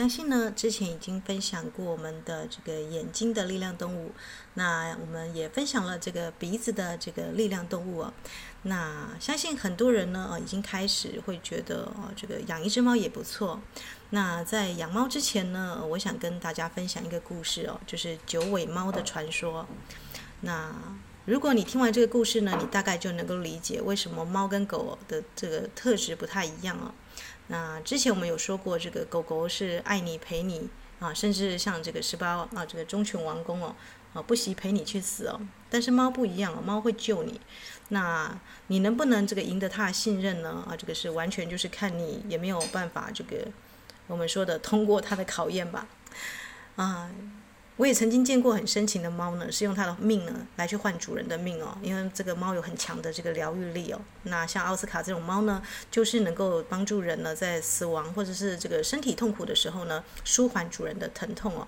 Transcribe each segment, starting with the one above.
相信呢，之前已经分享过我们的这个眼睛的力量动物，那我们也分享了这个鼻子的这个力量动物哦。那相信很多人呢，呃已经开始会觉得哦，这个养一只猫也不错。那在养猫之前呢，我想跟大家分享一个故事哦，就是九尾猫的传说。那如果你听完这个故事呢，你大概就能够理解为什么猫跟狗的这个特质不太一样哦。那之前我们有说过，这个狗狗是爱你陪你啊，甚至像这个十八啊，这个忠犬王公哦，啊不惜陪你去死哦。但是猫不一样哦，猫会救你。那你能不能这个赢得它的信任呢？啊，这个是完全就是看你也没有办法这个我们说的通过它的考验吧。啊。我也曾经见过很深情的猫呢，是用它的命呢来去换主人的命哦，因为这个猫有很强的这个疗愈力哦。那像奥斯卡这种猫呢，就是能够帮助人呢在死亡或者是这个身体痛苦的时候呢，舒缓主人的疼痛哦。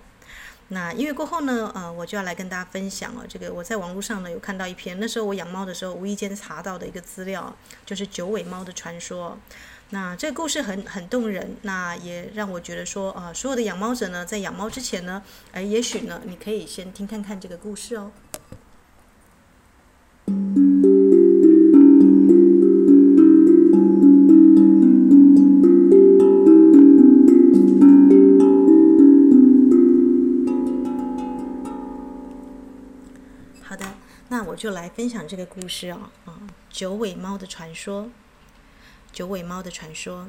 那因为过后呢，呃，我就要来跟大家分享哦，这个我在网络上呢有看到一篇，那时候我养猫的时候无意间查到的一个资料，就是九尾猫的传说。那这个故事很很动人，那也让我觉得说啊，所有的养猫者呢，在养猫之前呢，哎，也许呢，你可以先听看看这个故事哦。好的，那我就来分享这个故事哦，啊，九尾猫的传说。九尾猫的传说，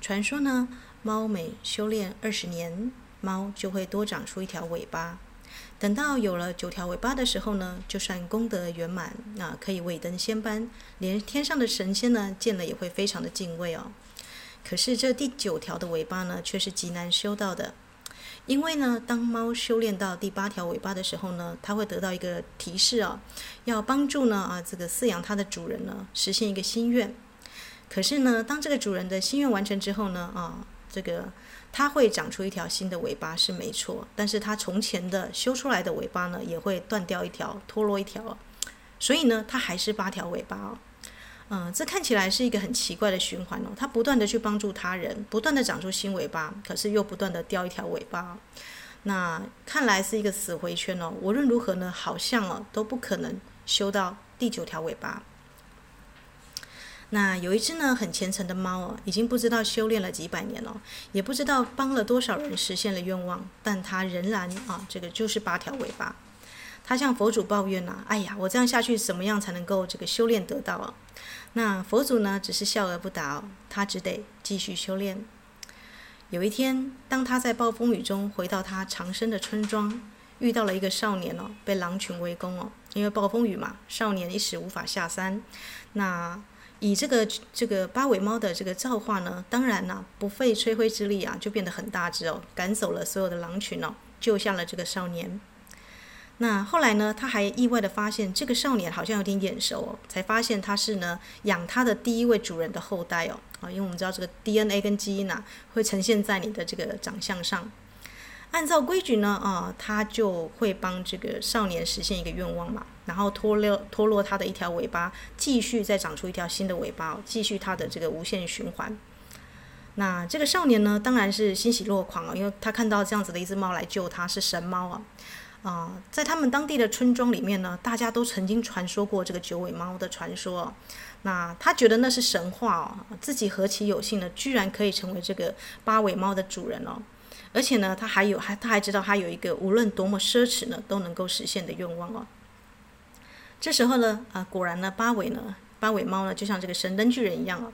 传说呢，猫每修炼二十年，猫就会多长出一条尾巴。等到有了九条尾巴的时候呢，就算功德圆满，那可以位登仙班，连天上的神仙呢，见了也会非常的敬畏哦。可是这第九条的尾巴呢，却是极难修到的，因为呢，当猫修炼到第八条尾巴的时候呢，它会得到一个提示哦，要帮助呢啊这个饲养它的主人呢，实现一个心愿。可是呢，当这个主人的心愿完成之后呢，啊，这个它会长出一条新的尾巴是没错，但是它从前的修出来的尾巴呢，也会断掉一条，脱落一条，所以呢，它还是八条尾巴哦。嗯，这看起来是一个很奇怪的循环哦，它不断的去帮助他人，不断的长出新尾巴，可是又不断的掉一条尾巴，那看来是一个死回圈哦。无论如何呢，好像哦都不可能修到第九条尾巴。那有一只呢很虔诚的猫哦，已经不知道修炼了几百年了，也不知道帮了多少人实现了愿望，但它仍然啊，这个就是八条尾巴。它向佛祖抱怨呐、啊，哎呀，我这样下去怎么样才能够这个修炼得到啊？那佛祖呢只是笑而不答哦，他只得继续修炼。有一天，当他在暴风雨中回到他藏身的村庄，遇到了一个少年哦，被狼群围攻哦，因为暴风雨嘛，少年一时无法下山。那以这个这个八尾猫的这个造化呢，当然呢、不费吹灰之力啊，就变得很大只哦，赶走了所有的狼群哦，救下了这个少年。那后来呢，他还意外的发现这个少年好像有点眼熟哦，才发现他是呢养他的第一位主人的后代哦，啊，因为我们知道这个 DNA 跟基因呐、啊，会呈现在你的这个长相上。按照规矩呢，啊，他就会帮这个少年实现一个愿望嘛，然后脱落脱落他的一条尾巴，继续再长出一条新的尾巴，继续他的这个无限循环。那这个少年呢，当然是欣喜若狂啊，因为他看到这样子的一只猫来救他，是神猫啊，啊，在他们当地的村庄里面呢，大家都曾经传说过这个九尾猫的传说。那他觉得那是神话哦，自己何其有幸呢，居然可以成为这个八尾猫的主人哦。而且呢，他还有还他还知道他有一个无论多么奢侈呢都能够实现的愿望哦。这时候呢，啊，果然呢，八尾呢，八尾猫呢，就像这个神灯巨人一样哦，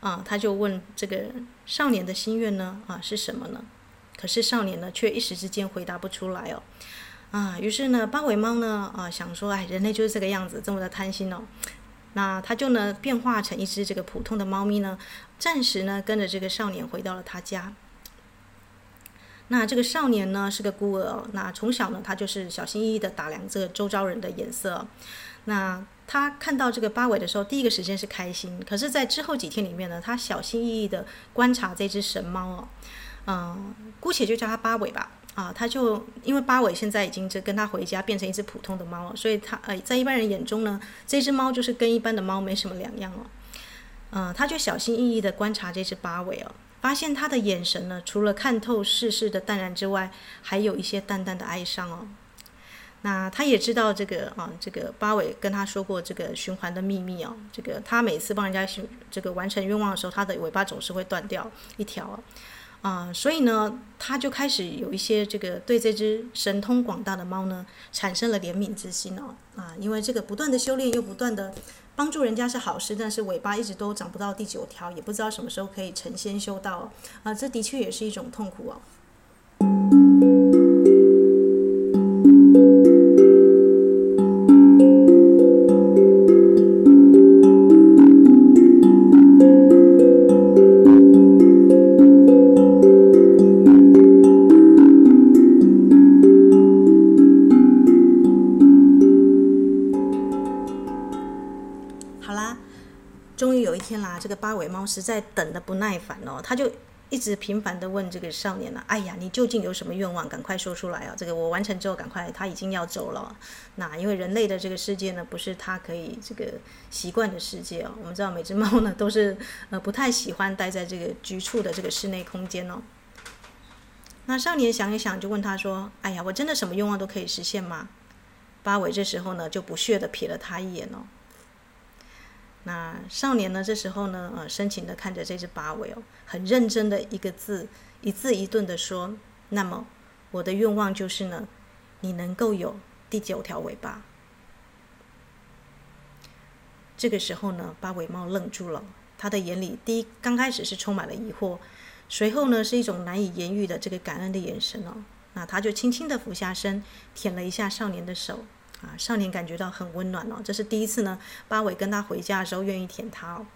啊，他就问这个少年的心愿呢，啊，是什么呢？可是少年呢，却一时之间回答不出来哦。啊，于是呢，八尾猫呢，啊，想说，哎，人类就是这个样子，这么的贪心哦。那他就呢，变化成一只这个普通的猫咪呢，暂时呢，跟着这个少年回到了他家。那这个少年呢，是个孤儿，那从小呢，他就是小心翼翼地打量这个周遭人的眼色。那他看到这个八尾的时候，第一个时间是开心。可是，在之后几天里面呢，他小心翼翼地观察这只神猫哦，嗯，姑且就叫它八尾吧。啊，他就因为八尾现在已经这跟他回家变成一只普通的猫了，所以他呃，在一般人眼中呢，这只猫就是跟一般的猫没什么两样哦。嗯，他就小心翼翼地观察这只八尾哦，发现他的眼神呢，除了看透世事的淡然之外，还有一些淡淡的哀伤哦。那他也知道这个啊，这个八尾跟他说过这个循环的秘密哦。这个他每次帮人家寻这个完成愿望的时候，他的尾巴总是会断掉一条啊。啊，所以呢，他就开始有一些这个对这只神通广大的猫呢，产生了怜悯之心哦。啊，因为这个不断的修炼又不断的帮助人家是好事，但是尾巴一直都长不到第九条，也不知道什么时候可以成仙修道啊，这的确也是一种痛苦啊。这个八尾猫实在等得不耐烦哦，他就一直频繁地问这个少年呢：“哎呀，你究竟有什么愿望？赶快说出来啊！这个我完成之后，赶快，他已经要走了。那因为人类的这个世界呢，不是他可以这个习惯的世界哦。我们知道每只猫呢都是呃不太喜欢待在这个局促的这个室内空间哦。那少年想一想，就问他说：“哎呀，我真的什么愿望都可以实现吗？”八尾这时候呢就不屑地瞥了他一眼哦。那少年呢？这时候呢，呃，深情的看着这只八尾哦，很认真的一个字一字一顿的说：“那么，我的愿望就是呢，你能够有第九条尾巴。”这个时候呢，八尾猫愣住了，他的眼里第一刚开始是充满了疑惑，随后呢是一种难以言喻的这个感恩的眼神哦。那他就轻轻的俯下身，舔了一下少年的手。啊，少年感觉到很温暖哦，这是第一次呢。八尾跟他回家的时候愿意舔他哦。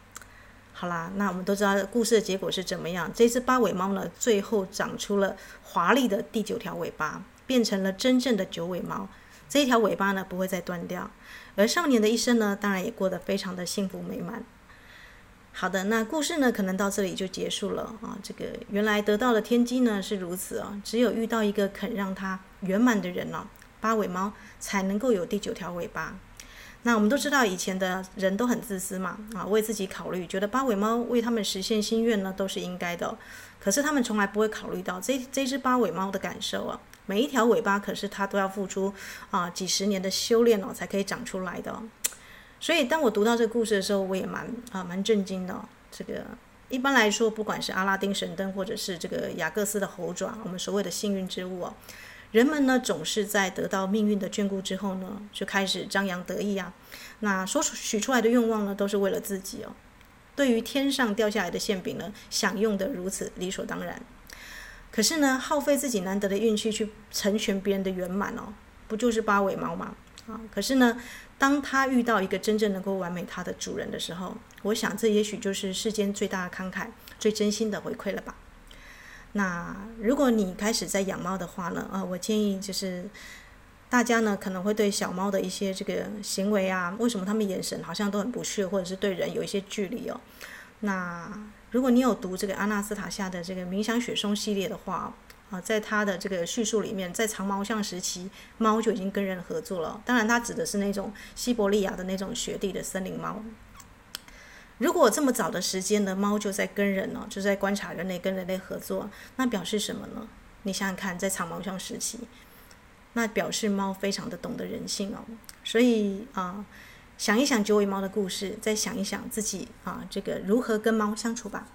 好啦，那我们都知道故事的结果是怎么样。这只八尾猫呢，最后长出了华丽的第九条尾巴，变成了真正的九尾猫。这一条尾巴呢，不会再断掉。而少年的一生呢，当然也过得非常的幸福美满。好的，那故事呢，可能到这里就结束了啊。这个原来得到的天机呢是如此啊，只有遇到一个肯让他圆满的人哦。八尾猫才能够有第九条尾巴。那我们都知道，以前的人都很自私嘛，啊，为自己考虑，觉得八尾猫为他们实现心愿呢都是应该的。可是他们从来不会考虑到这这只八尾猫的感受啊，每一条尾巴可是它都要付出啊几十年的修炼哦才可以长出来的。所以当我读到这个故事的时候，我也蛮啊蛮震惊的。这个一般来说，不管是阿拉丁神灯，或者是这个雅各斯的猴爪，我们所谓的幸运之物哦。人们呢，总是在得到命运的眷顾之后呢，就开始张扬得意啊。那所许出来的愿望呢，都是为了自己哦。对于天上掉下来的馅饼呢，享用的如此理所当然。可是呢，耗费自己难得的运气去成全别人的圆满哦，不就是八尾猫吗？啊，可是呢，当他遇到一个真正能够完美他的主人的时候，我想这也许就是世间最大的慷慨、最真心的回馈了吧。那如果你开始在养猫的话呢，啊，我建议就是大家呢可能会对小猫的一些这个行为啊，为什么他们眼神好像都很不屑，或者是对人有一些距离哦。那如果你有读这个阿纳斯塔夏的这个冥想雪松系列的话，啊，在他的这个叙述里面，在长毛象时期，猫就已经跟人合作了。当然，他指的是那种西伯利亚的那种雪地的森林猫。如果这么早的时间呢，猫就在跟人呢、哦，就在观察人类跟人类合作，那表示什么呢？你想想看，在长毛象时期，那表示猫非常的懂得人性哦。所以啊、想一想九尾猫的故事，再想一想自己啊，这个如何跟猫相处吧。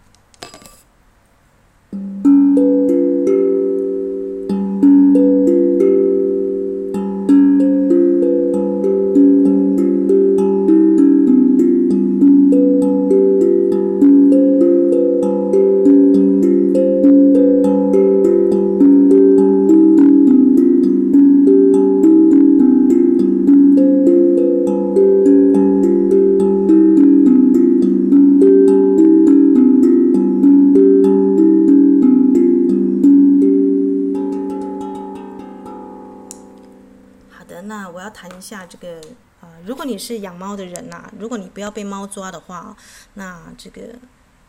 是养猫的人呐、如果你不要被猫抓的话，那这个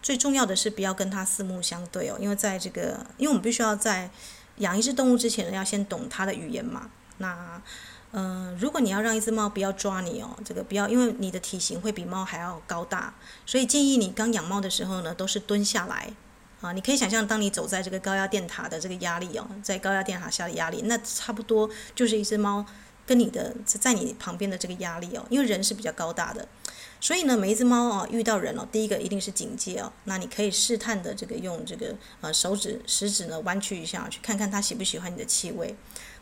最重要的是不要跟它四目相对哦，因为在这个，因为我们必须要在养一只动物之前呢，要先懂它的语言嘛。那嗯、如果你要让一只猫不要抓你哦，这个不要，因为你的体型会比猫还要高大，所以建议你刚养猫的时候呢，都是蹲下来啊。你可以想象，当你走在这个高压电塔的这个压力哦，在高压电塔下的压力，那差不多就是一只猫跟你的在你旁边的这个压力哦，因为人是比较高大的。所以呢，每一只猫啊，遇到人哦，第一个一定是警戒哦。那你可以试探的这个用这个呃手指食指呢弯曲一下，去看看它喜不喜欢你的气味。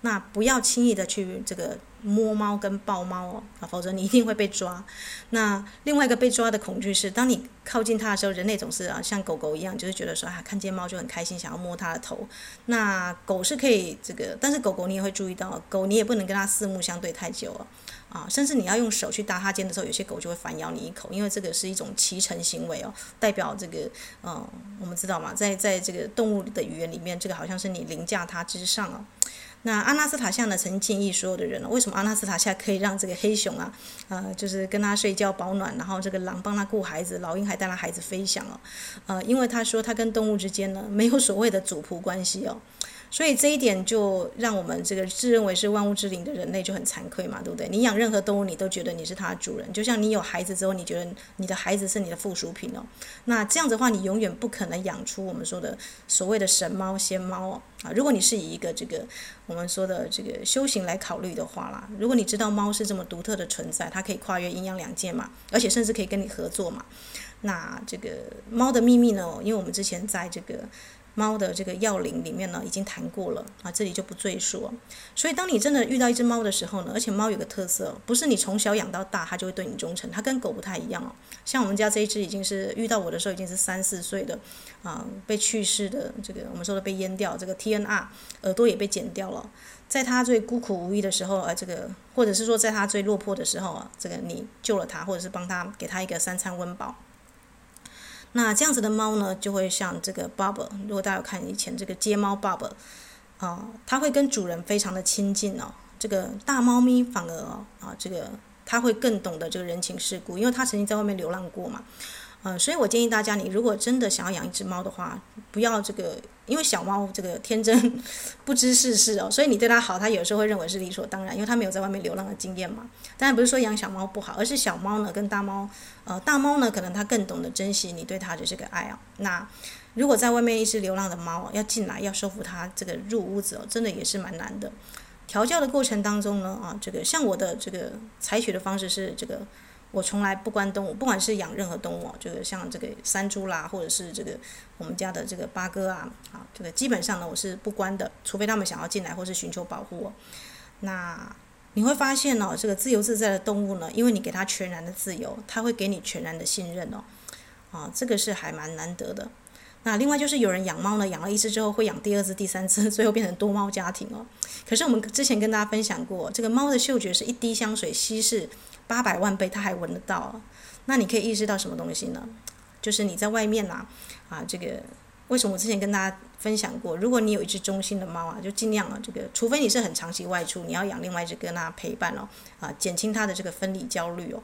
那不要轻易的去这个摸猫跟抱猫哦，啊，否则你一定会被抓。那另外一个被抓的恐惧是，当你靠近它的时候，人类总是啊像狗狗一样，就是觉得说啊，看见猫就很开心，想要摸它的头。那狗是可以这个，但是狗狗你也会注意到，狗你也不能跟它四目相对太久哦。啊，甚至你要用手去搭它肩的时候，有些狗就会反咬你一口，因为这个是一种骑乘行为哦，代表这个，嗯，我们知道嘛，在在这个动物的语言里面，这个好像是你凌驾它之上哦。那阿纳斯塔夏呢，曾经建议所有的人呢，为什么阿纳斯塔夏可以让这个黑熊啊，呃，就是跟他睡觉保暖，然后这个狼帮他顾孩子，老鹰还带他孩子飞翔哦，呃，因为他说他跟动物之间呢，没有所谓的主仆关系哦。所以这一点就让我们这个自认为是万物之灵的人类就很惭愧嘛，对不对？你养任何动物，你都觉得你是它的主人，就像你有孩子之后，你觉得你的孩子是你的附属品哦。那这样子的话，你永远不可能养出我们说的所谓的神猫、仙猫。啊，如果你是以一个这个我们说的这个修行来考虑的话啦，如果你知道猫是这么独特的存在，它可以跨越阴阳两界嘛，而且甚至可以跟你合作嘛。那这个猫的秘密呢？因为我们之前在这个。猫的这个要领里面呢，已经谈过了啊，这里就不赘述。所以，当你真的遇到一只猫的时候呢，而且猫有个特色，不是你从小养到大，它就会对你忠诚，它跟狗不太一样哦。像我们家这一只，已经是遇到我的时候已经是三四岁的啊，被去世的这个我们说的被阉掉，这个 TNR 耳朵也被剪掉了。在它最孤苦无依的时候，啊，这个或者是说在它最落魄的时候啊，这个你救了它，或者是帮它给它一个三餐温饱。那这样子的猫呢，就会像这个 Bob，如果大家有看以前这个街猫 Bob，啊，它会跟主人非常的亲近哦。这个大猫咪反而啊，这个它会更懂得这个人情世故，因为它曾经在外面流浪过嘛。呃，所以我建议大家，你如果真的想要养一只猫的话，不要这个，因为小猫这个天真 不知世事哦，所以你对它好，它有时候会认为是理所当然，因为它没有在外面流浪的经验嘛。当然不是说养小猫不好，而是小猫呢跟大猫，呃，大猫呢可能它更懂得珍惜你对它的这个爱哦。那如果在外面一只流浪的猫要进来要说服它这个入屋子哦，真的也是蛮难的。调教的过程当中呢，啊，这个像我的这个采取的方式是这个。我从来不关动物，不管是养任何动物，就是像这个山猪啦，或者是这个我们家的这个八哥啊，啊，这个基本上呢我是不关的，除非他们想要进来或是寻求保护。那你会发现哦，这个自由自在的动物呢，因为你给它全然的自由，它会给你全然的信任哦，啊，这个是还蛮难得的。那另外就是有人养猫呢，养了一只之后会养第二只、第三只，最后变成多猫家庭哦。可是我们之前跟大家分享过，这个猫的嗅觉是一滴香水稀释八百万倍，它还闻得到。那你可以意识到什么东西呢？就是你在外面呐，啊，这个为什么我之前跟大家分享过，如果你有一只忠心的猫啊，就尽量啊，这个除非你是很长期外出，你要养另外一只跟它陪伴哦，啊，减轻它的这个分离焦虑哦。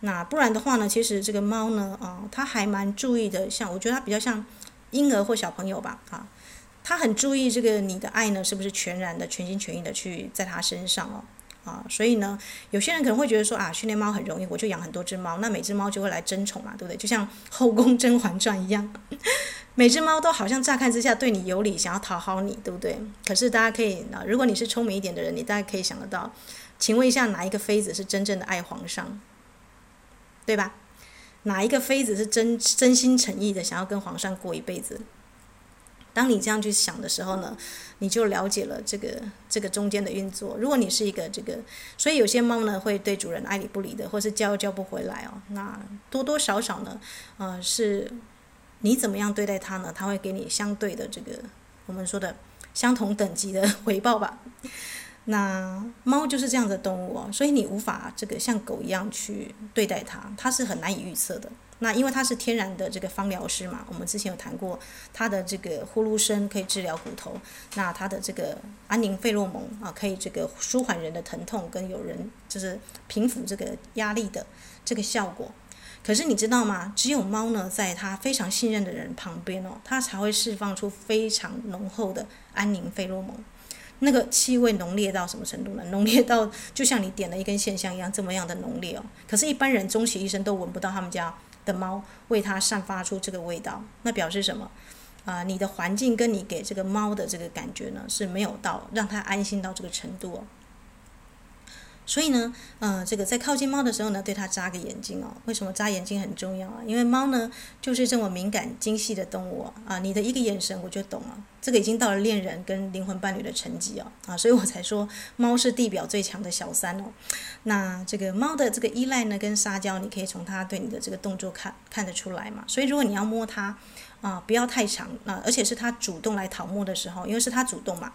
那不然的话呢，其实这个猫呢，啊，它还蛮注意的，像我觉得它比较像婴儿或小朋友吧，啊，它很注意这个你的爱呢，是不是全然的、全心全意的去在它身上哦。啊，所以呢，有些人可能会觉得说啊，训练猫很容易，我就养很多只猫，那每只猫就会来争宠嘛，对不对？就像《后宫甄嬛传》一样，每只猫都好像乍看之下对你有礼，想要讨好你，对不对？可是大家可以啊，如果你是聪明一点的人，你大概可以想得到，请问一下，哪一个妃子是真正的爱皇上？对吧？哪一个妃子是真真心诚意的想要跟皇上过一辈子？当你这样去想的时候呢，你就了解了这个这个中间的运作。如果你是一个这个，所以有些猫呢会对主人爱理不理的，或是叫又叫不回来哦。那多多少少呢，呃，是你怎么样对待它呢？它会给你相对的这个我们说的相同等级的回报吧。那猫就是这样的动物哦，所以你无法这个像狗一样去对待它，它是很难以预测的。那因为它是天然的这个芳疗师嘛，我们之前有谈过，它的这个呼噜声可以治疗骨头，那它的这个安宁费洛蒙啊，可以这个舒缓人的疼痛，跟有人就是平抚这个压力的这个效果。可是你知道吗？只有猫呢，在它非常信任的人旁边哦，它才会释放出非常浓厚的安宁费洛蒙。那个气味浓烈到什么程度呢？浓烈到就像你点了一根线香一样，这么样的浓烈哦。可是，一般人终其一生都闻不到他们家的猫为它散发出这个味道，那表示什么？啊、呃，你的环境跟你给这个猫的这个感觉呢，是没有到让它安心到这个程度哦。所以呢，呃，这个在靠近猫的时候呢，对它眨个眼睛哦。为什么眨眼睛很重要啊？因为猫呢，就是这么敏感、精细的动物啊。啊，你的一个眼神我就懂了，这个已经到了恋人跟灵魂伴侣的层级哦。啊，所以我才说猫是地表最强的小三哦。那这个猫的这个依赖呢，跟撒娇，你可以从它对你的这个动作看看得出来嘛。所以如果你要摸它，啊，不要太长，那而且是它主动来讨摸的时候，因为是它主动嘛。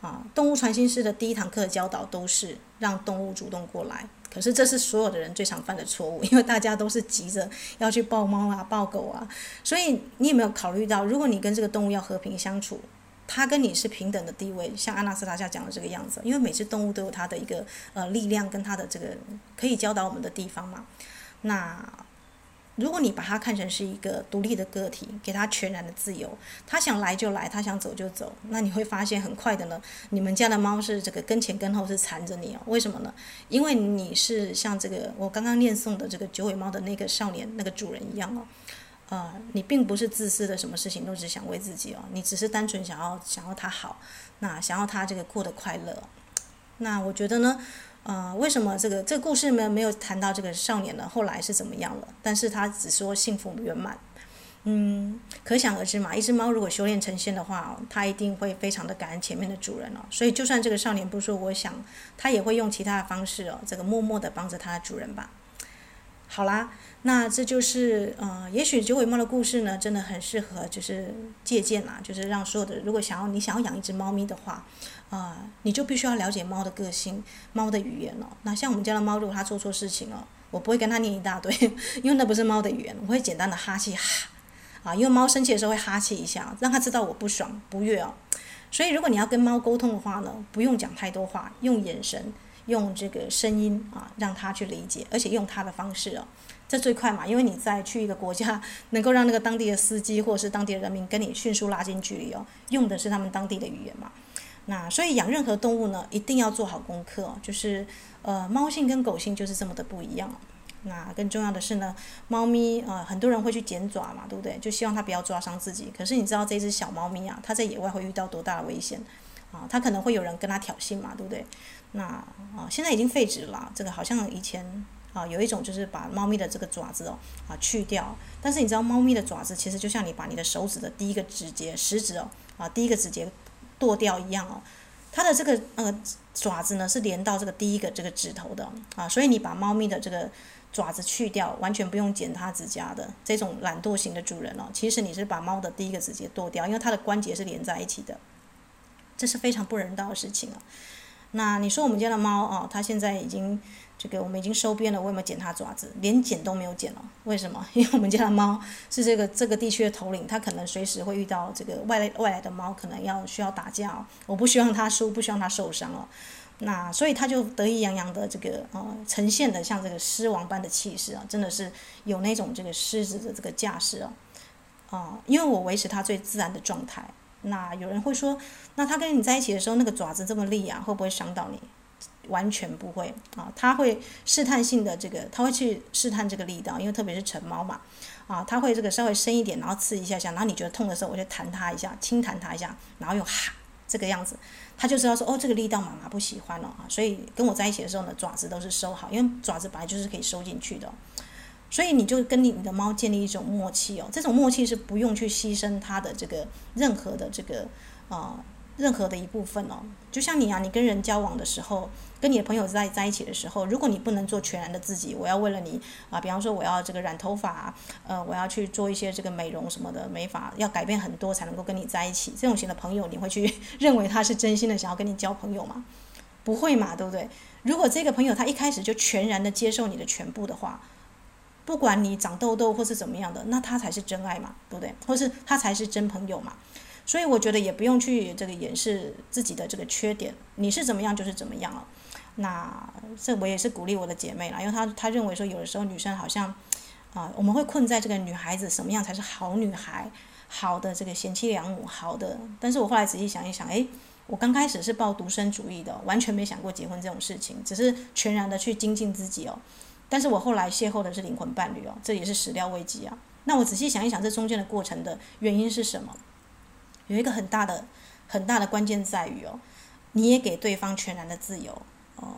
啊，动物传心师的第一堂课教导都是让动物主动过来，可是这是所有的人最常犯的错误，因为大家都是急着要去抱猫啊、抱狗啊，所以你有没有考虑到，如果你跟这个动物要和平相处，它跟你是平等的地位，像阿纳斯塔夏讲的这个样子，因为每只动物都有它的一个呃力量跟它的这个可以教导我们的地方嘛，那。如果你把它看成是一个独立的个体，给它全然的自由，它想来就来，它想走就走，那你会发现很快的呢，你们家的猫是这个跟前跟后是缠着你哦。为什么呢？因为你是像这个我刚刚念诵的这个九尾猫的那个少年那个主人一样哦，呃，你并不是自私的，什么事情都只想为自己哦，你只是单纯想要想要它好，那想要它这个过得快乐。那我觉得呢。呃，为什么这个这个故事呢没有谈到这个少年呢？后来是怎么样了？但是他只说幸福圆满，嗯，可想而知嘛。一只猫如果修炼成仙的话，它一定会非常的感恩前面的主人哦。所以就算这个少年不说，我想他也会用其他的方式哦，这个默默的帮着他的主人吧。好啦，那这就是呃，也许九尾猫的故事呢，真的很适合就是借鉴啦，就是让所有的如果想要你想要养一只猫咪的话。啊、你就必须要了解猫的个性、猫的语言哦。那像我们家的猫，如果它做错事情哦，我不会跟它念一大堆，因为那不是猫的语言。我会简单的哈气哈，啊，因为猫生气的时候会哈气一下，让它知道我不爽、不悦哦。所以如果你要跟猫沟通的话呢，不用讲太多话，用眼神、用这个声音啊，让它去理解，而且用它的方式哦，这最快嘛。因为你在去一个国家，能够让那个当地的司机或者是当地的人民跟你迅速拉近距离哦，用的是他们当地的语言嘛。那所以养任何动物呢，一定要做好功课。就是，呃，猫性跟狗性就是这么的不一样。那更重要的是呢，猫咪啊，很多人会去剪爪嘛，对不对？就希望它不要抓伤自己。可是你知道这只小猫咪啊，它在野外会遇到多大的危险啊？它可能会有人跟它挑衅嘛，对不对？那啊，现在已经废止了。这个好像以前啊，有一种就是把猫咪的这个爪子哦啊去掉。但是你知道，猫咪的爪子其实就像你把你的手指的第一个指节、食指哦啊第一个指节。剁掉一样哦，它的这个呃爪子呢是连到这个第一个这个指头的啊，所以你把猫咪的这个爪子去掉，完全不用剪它指甲的这种懒惰型的主人哦，其实你是把猫的第一个指节剁掉，因为它的关节是连在一起的，这是非常不人道的事情啊。那你说我们家的猫啊，它现在已经。这个我们已经收编了，我有没有剪它爪子？连剪都没有剪了。为什么？因为我们家的猫是这个这个地区的头领，它可能随时会遇到这个外来外来的猫，可能要需要打架哦。我不希望它输，不希望它受伤哦。那所以它就得意洋洋的这个呃呈现的像这个狮王般的气势啊，真的是有那种这个狮子的这个架势啊啊！因为我维持它最自然的状态。那有人会说，那它跟你在一起的时候，那个爪子这么利啊，会不会伤到你？完全不会啊，它会试探性的这个，它会去试探这个力道，因为特别是成猫嘛，啊，它会这个稍微深一点，然后刺一下下，然后你觉得痛的时候，我就弹它一下，轻弹它一下，然后用哈这个样子，它就知道说哦，这个力道妈妈不喜欢了啊，所以跟我在一起的时候呢，爪子都是收好，因为爪子本来就是可以收进去的，所以你就跟你的猫建立一种默契哦，这种默契是不用去牺牲它的这个任何的这个啊。任何的一部分哦，就像你啊，你跟人交往的时候，跟你的朋友在在一起的时候，如果你不能做全然的自己，我要为了你啊，比方说我要这个染头发，呃，我要去做一些这个美容什么的美发，要改变很多才能够跟你在一起，这种型的朋友，你会去 认为他是真心的想要跟你交朋友吗？不会嘛，对不对？如果这个朋友他一开始就全然的接受你的全部的话，不管你长痘痘或是怎么样的，那他才是真爱嘛，对不对？或是他才是真朋友嘛。所以我觉得也不用去这个掩饰自己的这个缺点，你是怎么样就是怎么样了。那这我也是鼓励我的姐妹啦，因为她她认为说有的时候女生好像啊、我们会困在这个女孩子什么样才是好女孩，好的这个贤妻良母，好的。但是我后来仔细想一想，诶，我刚开始是抱独身主义的，完全没想过结婚这种事情，只是全然的去精进自己哦。但是我后来邂逅的是灵魂伴侣哦，这也是始料未及啊。那我仔细想一想，这中间的过程的原因是什么？有一个很大的、很大的关键在于哦，你也给对方全然的自由哦。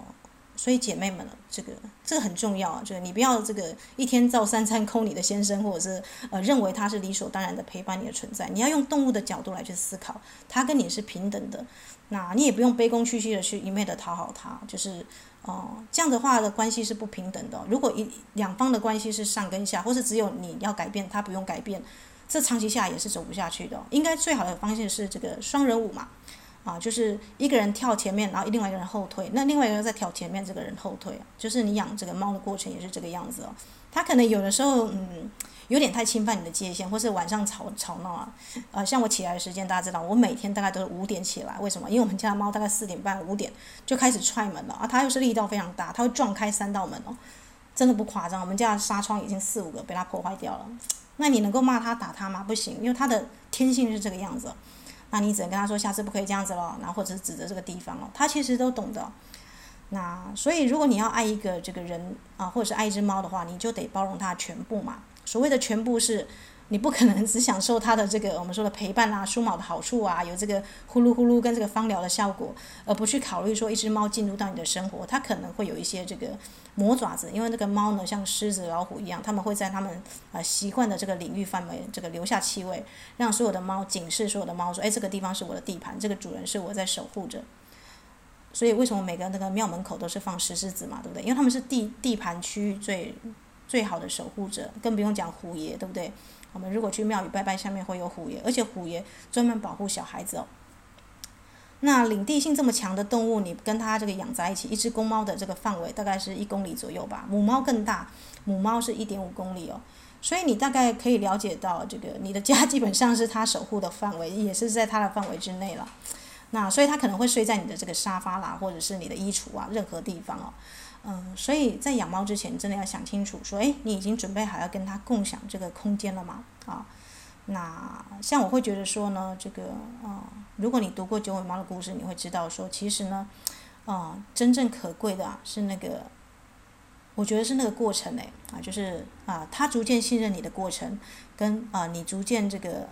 所以姐妹们，这个这个很重要啊，就是你不要这个一天照三餐抠你的先生，或者是呃认为他是理所当然的陪伴你的存在。你要用动物的角度来去思考，他跟你是平等的。那你也不用卑躬屈膝的去一昧的讨好他，就是哦、这样的话的关系是不平等的。如果一两方的关系是上跟下，或是只有你要改变，他不用改变，这长期下也是走不下去的。应该最好的方式是这个双人舞嘛。啊，就是一个人跳前面，然后另外一个人后退，那另外一个人在跳前面，这个人后退。就是你养这个猫的过程也是这个样子哦。它可能有的时候，嗯，有点太侵犯你的界限，或是晚上吵吵闹啊。呃，像我起来的时间，大家知道，我每天大概都是五点起来，为什么？因为我们家猫大概四点半、五点就开始踹门了啊。它又是力道非常大，它会撞开三道门哦，真的不夸张。我们家的纱窗已经四五个被它破坏掉了。那你能够骂他、打他吗？不行，因为他的天性是这个样子。那你只能跟他说，下次不可以这样子了，然后或者是指责这个地方哦，他其实都懂的。那所以如果你要爱一个这个人啊，或者是爱一只猫的话，你就得包容它全部嘛。所谓的全部是。你不可能只享受它的这个 我们说的陪伴啊、梳毛的好处啊，有这个呼噜呼噜跟这个芳疗的效果，而不去考虑说一只猫进入到你的生活，它可能会有一些这个磨爪子，因为那个猫呢像狮子、老虎一样，它们会在它们啊习惯的这个领域范围这个留下气味，让所有的猫警示所有的猫说，哎，这个地方是我的地盘，这个主人是我在守护着。所以为什么每个那个庙门口都是放石狮子嘛，对不对？因为他们是地地盘区域最最好的守护者，更不用讲虎爷，对不对？我们如果去庙宇拜拜，下面会有虎爷，而且虎爷专门保护小孩子哦。那领地性这么强的动物，你跟它这个养在一起，一只公猫的这个范围大概是一公里左右吧，母猫更大，母猫是一点五公里哦。所以你大概可以了解到，这个你的家基本上是它守护的范围，也是在它的范围之内了。那所以它可能会睡在你的这个沙发啦，或者是你的衣橱啊，任何地方哦。嗯，所以在养猫之前，真的要想清楚，说，哎，你已经准备好要跟它共享这个空间了吗？啊，那像我会觉得说呢，这个，啊，如果你读过九尾猫的故事，你会知道说，其实呢，啊，真正可贵的啊是那个，我觉得是那个过程，哎，啊，就是啊，他逐渐信任你的过程，跟啊，你逐渐这个，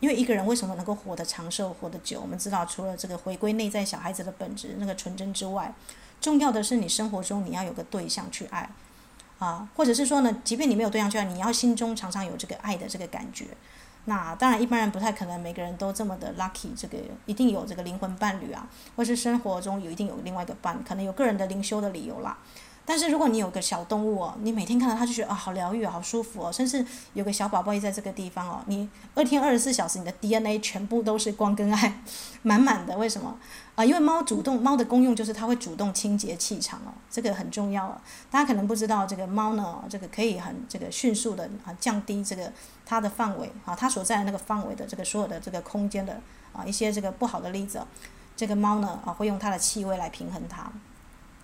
因为一个人为什么能够活得长寿、活得久？我们知道，除了这个回归内在小孩子的本质，那个纯真之外。重要的是，你生活中你要有个对象去爱，啊，或者是说呢，即便你没有对象去爱，你要心中常常有这个爱的这个感觉。那当然，一般人不太可能每个人都这么的 lucky，这个一定有这个灵魂伴侣啊，或是生活中有一定有另外一个伴，可能有个人的灵修的理由啦。但是如果你有个小动物哦，你每天看到它就觉得啊，好疗愈啊，好舒服哦，甚至有个小宝宝也在这个地方哦，你二天二十四小时你的 DNA 全部都是光跟爱，满满的。为什么？啊，因为猫主动，猫的功用就是它会主动清洁气场哦，这个很重要哦。大家可能不知道，这个猫呢，这个可以很这个迅速的啊降低这个它的范围啊，它所在的那个范围的这个所有的这个空间的啊一些这个不好的例子，哦这个猫呢啊会用它的气味来平衡它。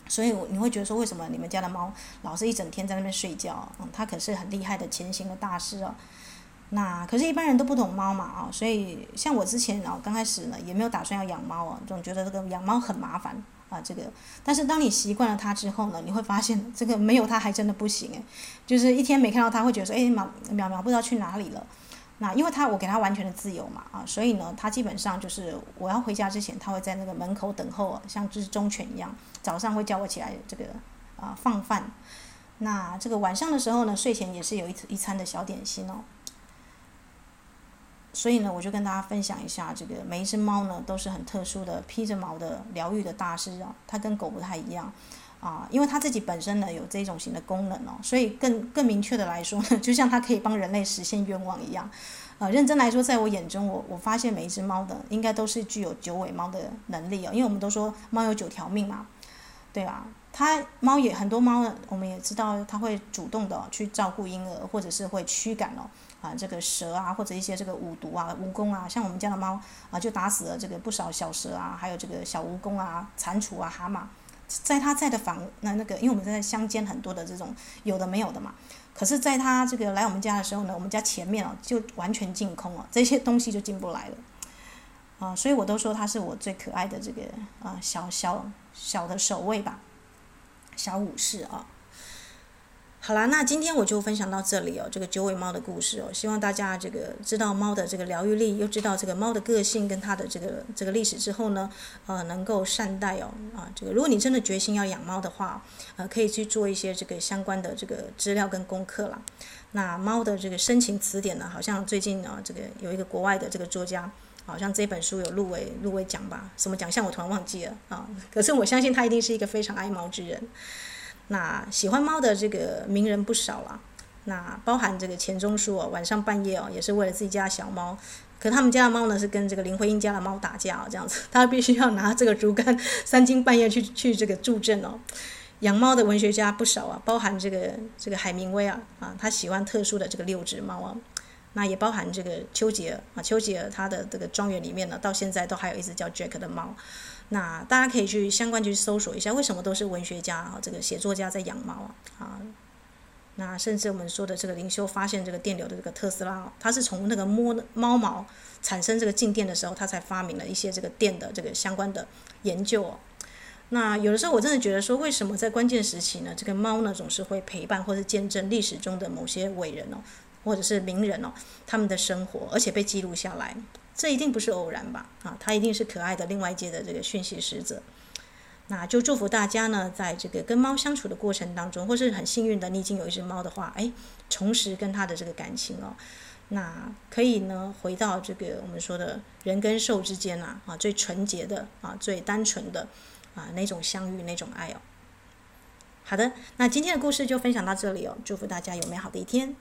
所以你会觉得说，为什么你们家的猫老是一整天在那边睡觉？嗯，它可是很厉害的前行的大师哦。那可是，一般人都不懂猫嘛啊，所以像我之前啊，刚开始呢也没有打算要养猫啊，总觉得这个养猫很麻烦啊。这个，但是当你习惯了它之后呢，你会发现这个没有它还真的不行诶，就是一天没看到它，会觉得说，哎，淼淼淼不知道去哪里了。那因为他我给他完全的自由嘛啊，所以呢，他基本上就是我要回家之前，他会在那个门口等候，像只忠犬一样。早上会叫我起来这个啊放饭，那这个晚上的时候呢，睡前也是有一一餐的小点心哦。所以呢，我就跟大家分享一下，这个每一只猫呢都是很特殊的披着毛的疗愈的大师啊，它跟狗不太一样啊，因为它自己本身呢有这种型的功能哦，所以更更明确的来说呢，就像它可以帮人类实现愿望一样。呃，认真来说，在我眼中，我我发现每一只猫的应该都是具有九尾猫的能力哦，因为我们都说猫有九条命嘛，对吧？它猫也很多猫呢，我们也知道它会主动的去照顾婴儿，或者是会驱赶哦。啊，这个蛇啊，或者一些这个五毒啊、蜈蚣啊，像我们家的猫啊，就打死了这个不少小蛇啊，还有这个小蜈蚣啊、蟾蜍啊、蛤蟆，在它在的房那那个，因为我们在乡间很多的这种有的没有的嘛，可是在它这个来我们家的时候呢，我们家前面哦就完全净空了，这些东西就进不来了。啊，所以我都说它是我最可爱的这个啊小小小的守卫吧，小武士啊。好啦，那今天我就分享到这里哦。这个九尾猫的故事哦，希望大家这个知道猫的这个疗愈力，又知道这个猫的个性跟它的这个这个历史之后呢，呃，能够善待哦啊。这个如果你真的决心要养猫的话，呃，可以去做一些这个相关的这个资料跟功课啦。那猫的这个生情词典呢，好像最近啊，这个有一个国外的这个作家，好像这本书有入围入围奖吧？什么奖项我突然忘记了啊。可是我相信他一定是一个非常爱猫之人。那喜欢猫的这个名人不少了，那包含这个钱钟书哦，晚上半夜哦，也是为了自己家的小猫，可他们家的猫呢是跟这个林徽因家的猫打架哦，这样子，他必须要拿这个竹竿 三更半夜去去这个助阵哦。养猫的文学家不少啊，包含这个这个海明威啊啊，他喜欢特殊的这个六只猫啊，那也包含这个丘吉尔啊，丘吉尔他的这个庄园里面呢，到现在都还有一只叫 Jack 的猫。那大家可以去相关去搜索一下，为什么都是文学家啊，这个写作家在养猫啊？啊，那甚至我们说的这个灵修发现这个电流的这个特斯拉，他是从那个摸猫毛产生这个静电的时候，他才发明了一些这个电的这个相关的研究哦。那有的时候我真的觉得说，为什么在关键时期呢，这个猫呢总是会陪伴或是见证历史中的某些伟人哦，或者是名人哦，他们的生活，而且被记录下来。这一定不是偶然吧？啊，它一定是可爱的另外一界的这个讯息使者。那就祝福大家呢，在这个跟猫相处的过程当中，或是很幸运的你已经有一只猫的话，哎，重拾跟它的这个感情哦，那可以呢回到这个我们说的人跟兽之间啊，啊最纯洁的啊最单纯的啊那种相遇那种爱哦。好的，那今天的故事就分享到这里哦，祝福大家有美好的一天。